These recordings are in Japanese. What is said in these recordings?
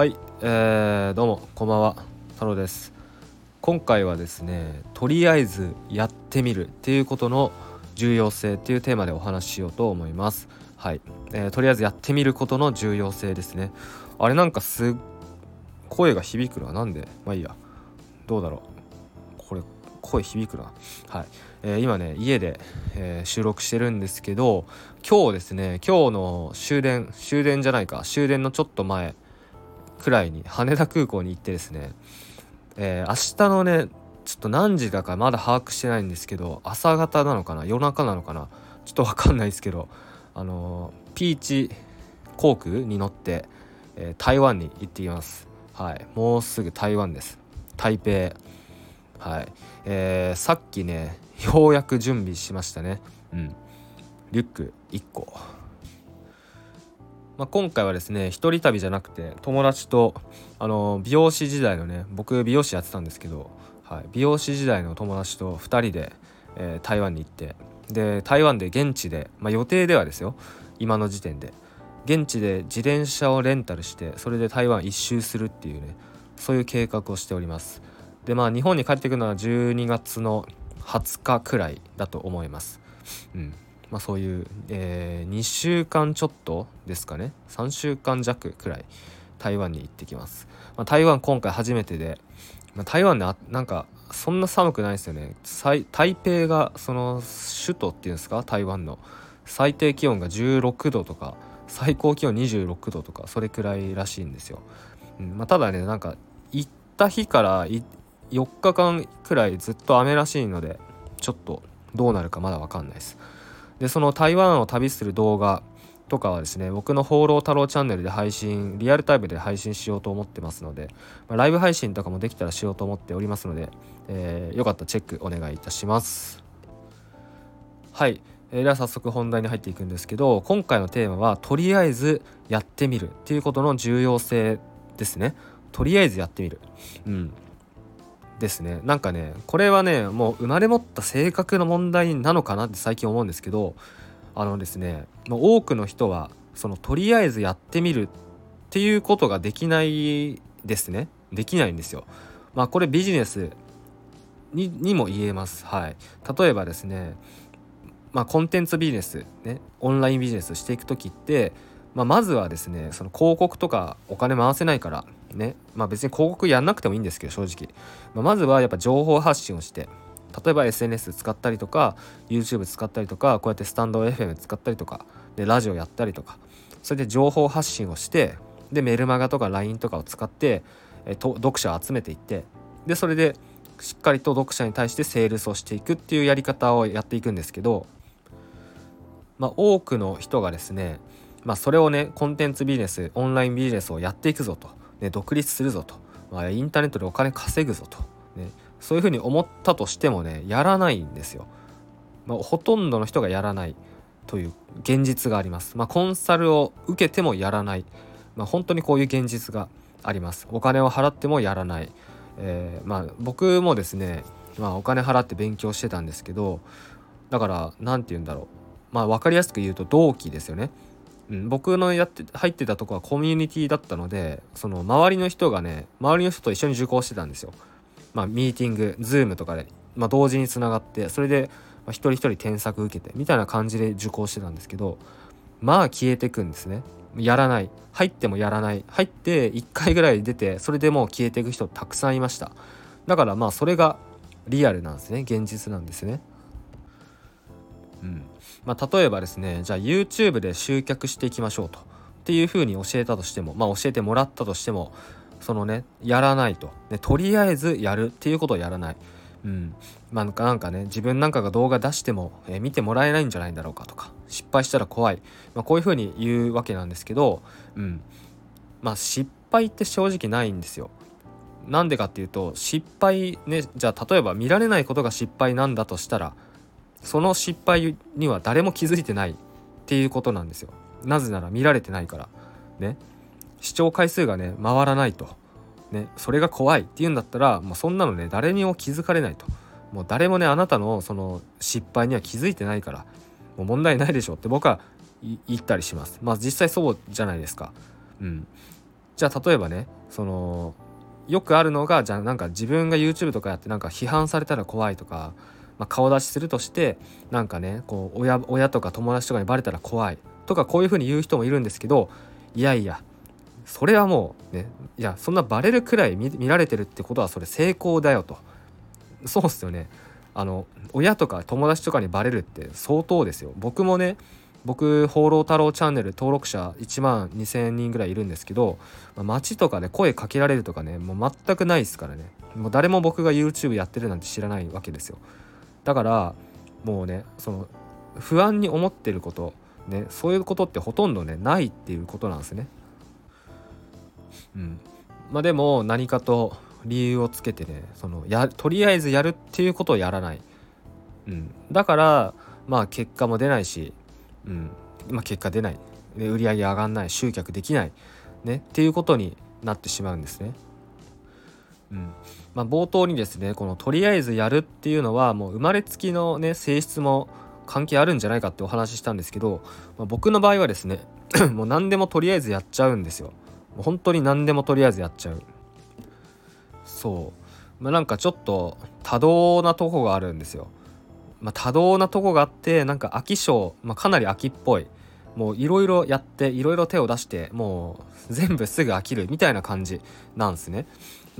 はい、えー、どうもこんばんは。太郎です。今回はですねとりあえずやってみるっていうことの重要性っていうテーマでお話ししようと思います。はい、えー、とりあえずやってみることの重要性ですね。あれなんかす声が響くのはなんで？まあいいや。どうだろう。これ声響くな。はい、えー、今ね家で、えー、収録してるんですけど今日ですね今日の終電終電じゃないか。終電のちょっと前くらいに羽田空港に行ってですね、えー、明日のねちょっと何時だかまだ把握してないんですけど朝方なのかな夜中なのかなちょっと分かんないですけどあのー、ピーチ航空に乗って、えー、台湾に行ってきます。はい。もうすぐ台湾です。台北。はい。えー、さっきねようやく準備しましたね。うん。リュック1個。まあ、今回はですね一人旅じゃなくて友達とあの美容師時代のね僕美容師やってたんですけど、はい、美容師時代の友達と2人で、えー、台湾に行ってで台湾で現地で、まあ、予定ではですよ今の時点で。現地で自転車をレンタルしてそれで台湾一周するっていうねそういう計画をしております。でまあ日本に帰ってくるのは12月の20日くらいだと思います。うん。まあ、そういう、えー、2週間ちょっとですかね。3週間弱くらい台湾に行ってきます、まあ、台湾今回初めてで、まあ、台湾ねなんかそんな寒くないですよね。台北がその首都っていうんですか？台湾の。最低気温が16度とか最高気温26度とかそれくらいらしいんですよ、うんまあ、ただねなんか行った日から4日間くらいずっと雨らしいのでちょっとどうなるかまだ分かんないです。でその台湾を旅する動画とかはですね僕の「放浪太郎チャンネル」で配信リアルタイムで配信しようと思ってますので、まあ、ライブ配信とかもできたらしようと思っておりますので、えー、よかったらチェックお願いいたします。はい、えー、では早速本題に入っていくんですけど今回のテーマはとりあえずやってみるっていうことの重要性ですね。とりあえずやってみる。うん。ですねなんかねこれはねもう生まれ持った性格の問題なのかなって最近思うんですけどあのですね多くの人はそのとりあえずやってみるっていうことができないですねできないんですよ。まあこれビジネスににも言えます。はい。例えばですねまあコンテンツビジネスねオンラインビジネスしていく時って、まあ、まずはですねその広告とかお金回せないからね。まあ別に広告やんなくてもいいんですけど正直、まあ、まずはやっぱ情報発信をして例えば SNS 使ったりとか YouTube 使ったりとかこうやってスタンド FM 使ったりとかでラジオやったりとかそれで情報発信をしてでメルマガとか LINE とかを使ってえと読者を集めていってでそれでしっかりと読者に対してセールスをしていくっていうやり方をやっていくんですけどまあ多くの人がですねまあそれをねコンテンツビジネスオンラインビジネスをやっていくぞと。ね、独立するぞと、まあ、インターネットでお金稼ぐぞと、ね、そういうふうに思ったとしてもねやらないんですよ。まあ、ほとんどの人がやらないという現実があります。まあ、コンサルを受けてもやらない、まあ、本当にこういう現実があります。お金を払ってもやらない。えー、まあ僕もですね、まあ、お金払って勉強してたんですけどだから何て言うんだろうまあ分かりやすく言うと同期ですよね。僕のやって入ってたとこはコミュニティだったのでその周りの人がね周りの人と一緒に受講してたんですよ。まあ、ミーティング Zoom とかで、まあ、同時につながってそれで、まあ、一人一人添削受けてみたいな感じで受講してたんですけどまあ消えてくんですね。やらない。入ってもやらない。入って1回ぐらい出てそれでもう消えていく人たくさんいました。だからまあそれがリアルなんですね。現実なんですね。うん。まあ、例えばですねじゃあ YouTube で集客していきましょうと。っていうふうに教えたとしてもまあ教えてもらったとしてもそのねやらないと、ね、とりあえずやる。っていうことをやらない。うん。まあ、なんかね自分なんかが動画出しても、えー、見てもらえないんじゃないんだろうかとか失敗したら怖い、まあ、こういうふうに言うわけなんですけど、うん。まあ、失敗って正直ないんですよ。なんでかっていうと失敗ねじゃあ例えば見られないことが失敗なんだとしたらその失敗には誰も気づいてないっていうことなんですよ。なぜなら見られてないから。ね。視聴回数がね回らないと。ね。それが怖いっていうんだったらもうそんなのね誰にも気づかれないと。もう誰もねあなたのその失敗には気づいてないから。もう問題ないでしょって僕は言ったりします。まあ実際そうじゃないですか。うん。じゃあ例えばねそのよくあるのがじゃあなんか自分が YouTube とかやってなんか批判されたら怖いとか、まあ、顔出しするとしてなんかねこう親親とか友達とかにバレたら怖い。とかこういうふうに言う人もいるんですけどいやいやそれはもうねいやそんなバレるくらい見られてるってことはそれ成功だよと。そうっすよね。あの親とか友達とかにバレるって相当ですよ。僕もね僕「放浪太郎チャンネル」登録者1万2,000人ぐらいいるんですけど、まあ、街とかで声かけられるとかねもう全くないですからね。もう誰も僕が YouTube やってるなんて知らないわけですよ。だからもうねその不安に思ってることねそういうことってほとんどねないっていうことなんですね。うん。まあでも何かと理由をつけてねそのやとりあえずやるっていうことをやらない、うん、だからまあ結果も出ないしうん。まあ、結果出ない。で売り上げ上がんない。集客できない、ね、っていうことになってしまうんですね。うん。まあ、冒頭にですねこのとりあえずやるっていうのはもう生まれつきのね性質も関係あるんじゃないかってお話ししたんですけど、まあ、僕の場合はですね もう何でもとりあえずやっちゃうんですよ。もう本当に何でもとりあえずやっちゃう。そう。まあ、なんかちょっと多動なとこがあるんですよ。まあ、多動なとこがあってなんか飽き性、まあ、かなり飽きっぽいもういろいろやっていろいろ手を出してもう全部すぐ飽きるみたいな感じなんですね。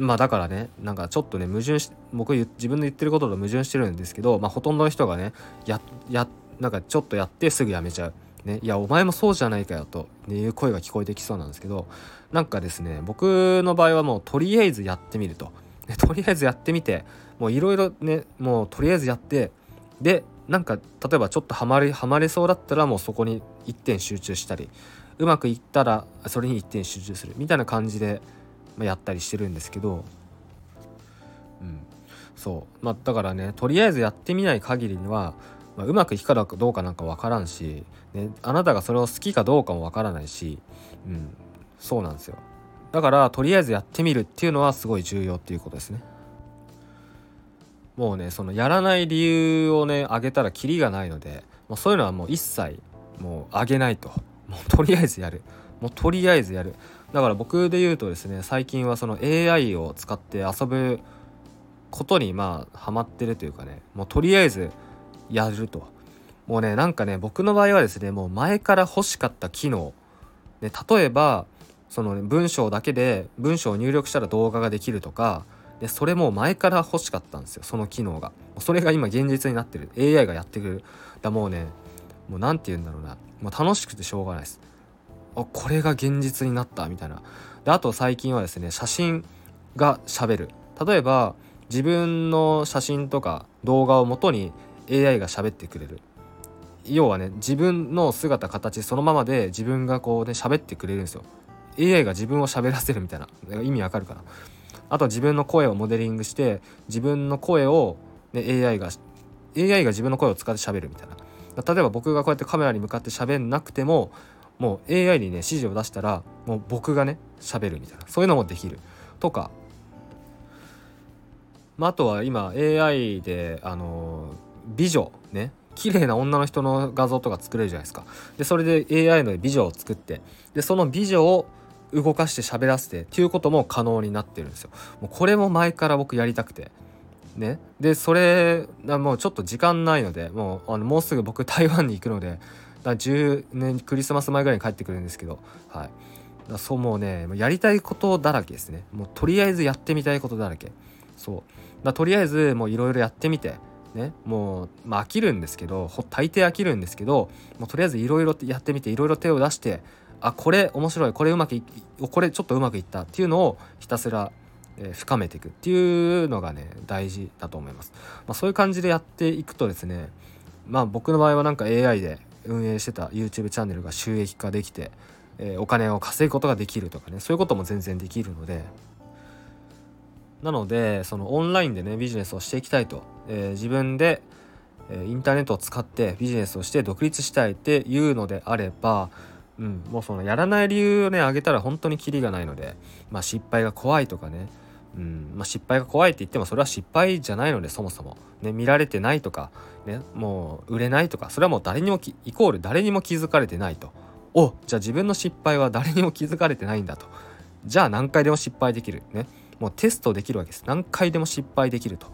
まあだからねなんかちょっとね矛盾し僕自分の言ってることと矛盾してるんですけど、まあ、ほとんどの人がねややなんかちょっとやってすぐやめちゃう。ね、いやお前もそうじゃないかよという声が聞こえてきそうなんですけどなんかですね僕の場合はもうとりあえずやってみると。とりあえずやってみてもういろいろねもうとりあえずやってでなんか例えばちょっとハマりハマれそうだったらもうそこに一点集中したりうまくいったらそれに一点集中するみたいな感じで、やったりしてるんですけど、うん、そう。まあだからねとりあえずやってみない限りには、まあ、うまくいくかどうかなんか分からんし、ね、あなたがそれを好きかどうかも分からないし、うん、そうなんですよ。だからとりあえずやってみるっていうのはすごい重要っていうことですね。もうねそのやらない理由をねあげたらキリがないのでもうそういうのはもう一切もうあげないと。もうとりあえずやる。もうとりあえずやる。だから僕で言うとですね最近はその AI を使って遊ぶことにまあハマってるというかねもうとりあえずやると。もうねなんかね僕の場合はですねもう前から欲しかった機能、ね、例えばその、ね、文章だけで文章を入力したら動画ができるとかでそれも前から欲しかったんですよその機能が。それが今現実になってる。AI がやってくる。だもうねもう何て言うんだろうな。もう楽しくてしょうがないです。あこれが現実になったみたいな。であと最近はですね写真がしゃべる。例えば自分の写真とか動画をもとに AI が喋ってくれる。要はね自分の姿形そのままで自分がこうね喋ってくれるんですよ。AI が自分を喋らせるみたいな。意味わかるかな。あと自分の声をモデリングして自分の声を、ね、AI が AI が自分の声を使って喋るみたいな。例えば僕がこうやってカメラに向かって喋んなくてももう AI にね指示を出したらもう僕がね喋るみたいな。そういうのもできる。とか、まあ、あとは今 AI であの美女ね。綺麗な女の人の画像とか作れるじゃないですか。でそれで AI の美女を作ってでその美女を動かして喋らせてっていうことも可能になってるんですよ。もうこれも前から僕やりたくて。ね、でそれもうちょっと時間ないのでもうあのもうすぐ僕台湾に行くのでだ10年クリスマス前ぐらいに帰ってくるんですけど、はい、だそうもうねやりたいことだらけですね。もうとりあえずやってみたいことだらけ。そう。だとりあえずもういろいろやってみてね。もう、まあ、飽きるんですけど大抵飽きるんですけどもうとりあえずいろいろやってみていろいろ手を出してあこれ面白いこれうまくいこれちょっとうまくいったっていうのをひたすら、え、深めていくっていうのがね大事だと思います、まあ、そういう感じでやっていくとですねまあ僕の場合はなんか AI で運営してた YouTube チャンネルが収益化できて、えー、お金を稼ぐことができるとかねそういうことも全然できるので。なのでそのオンラインでねビジネスをしていきたいと、えー、自分でインターネットを使ってビジネスをして独立したいっていうのであればうん、もうそのやらない理由をね挙げたら本当にキリがないので、まあ、失敗が怖いとかね、うん。まあ、失敗が怖いって言ってもそれは失敗じゃないのでそもそも、ね、見られてないとか、ね、もう売れないとかそれはもう誰にもイコール誰にも気づかれてないと。おじゃあ自分の失敗は誰にも気づかれてないんだと。じゃあ何回でも失敗できる。ね。もうテストできるわけです。何回でも失敗できると。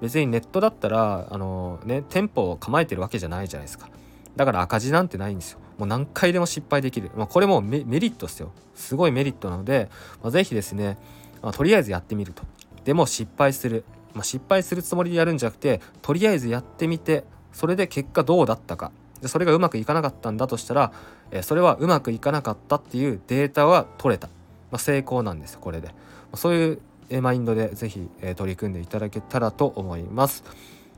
別にネットだったらあのね店舗を構えてるわけじゃないじゃないですか。だから赤字なんてないんですよ。もう何回でも失敗できる、まあ、これもメリットですよ。すごいメリットなので、まあ、是非ですね、まあ、とりあえずやってみると。でも失敗する、まあ、失敗するつもりでやるんじゃなくてとりあえずやってみてそれで結果どうだったか。でそれがうまくいかなかったんだとしたら、えそれはうまくいかなかったっていうデータは取れた、まあ、成功なんですこれで。まそういうマインドで是非、え取り組んでいただけたらと思います。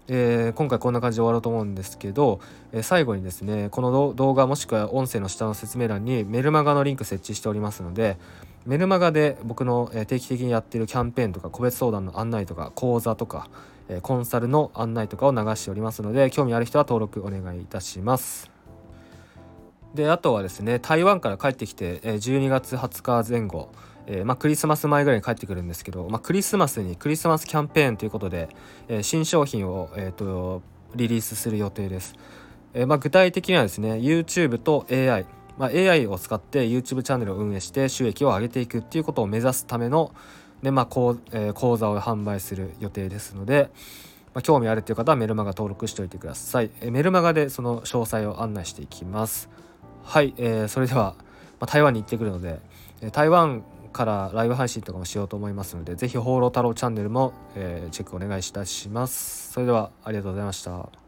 えー、今回こんな感じで終わろうと思うんですけど、えー、最後にですねこの動画もしくは音声の下の説明欄にメルマガのリンク設置しておりますのでメルマガで僕の定期的にやってるキャンペーンとか個別相談の案内とか講座とかコンサルの案内とかを流しておりますので興味ある人は登録お願いいたします。であとはですね台湾から帰ってきて12月20日前後えー、まあ、クリスマス前ぐらいに帰ってくるんですけど、まあ、クリスマスにクリスマスキャンペーンということで、えー、新商品を、えーと、リリースする予定です、えまあ、具体的にはですね YouTube と AI まあ、AI を使って YouTube チャンネルを運営して収益を上げていくっていうことを目指すためので、まあこうえー、講座を販売する予定ですので、まあ、興味あるという方はメルマガ登録しておいてください、えー、メルマガでその詳細を案内していきます。はい、えー、それでは、まあ、台湾に行ってくるので台湾からライブ配信とかもしようと思いますのでぜひ放浪太郎チャンネルも、えー、チェックお願いいたします。それではありがとうございました。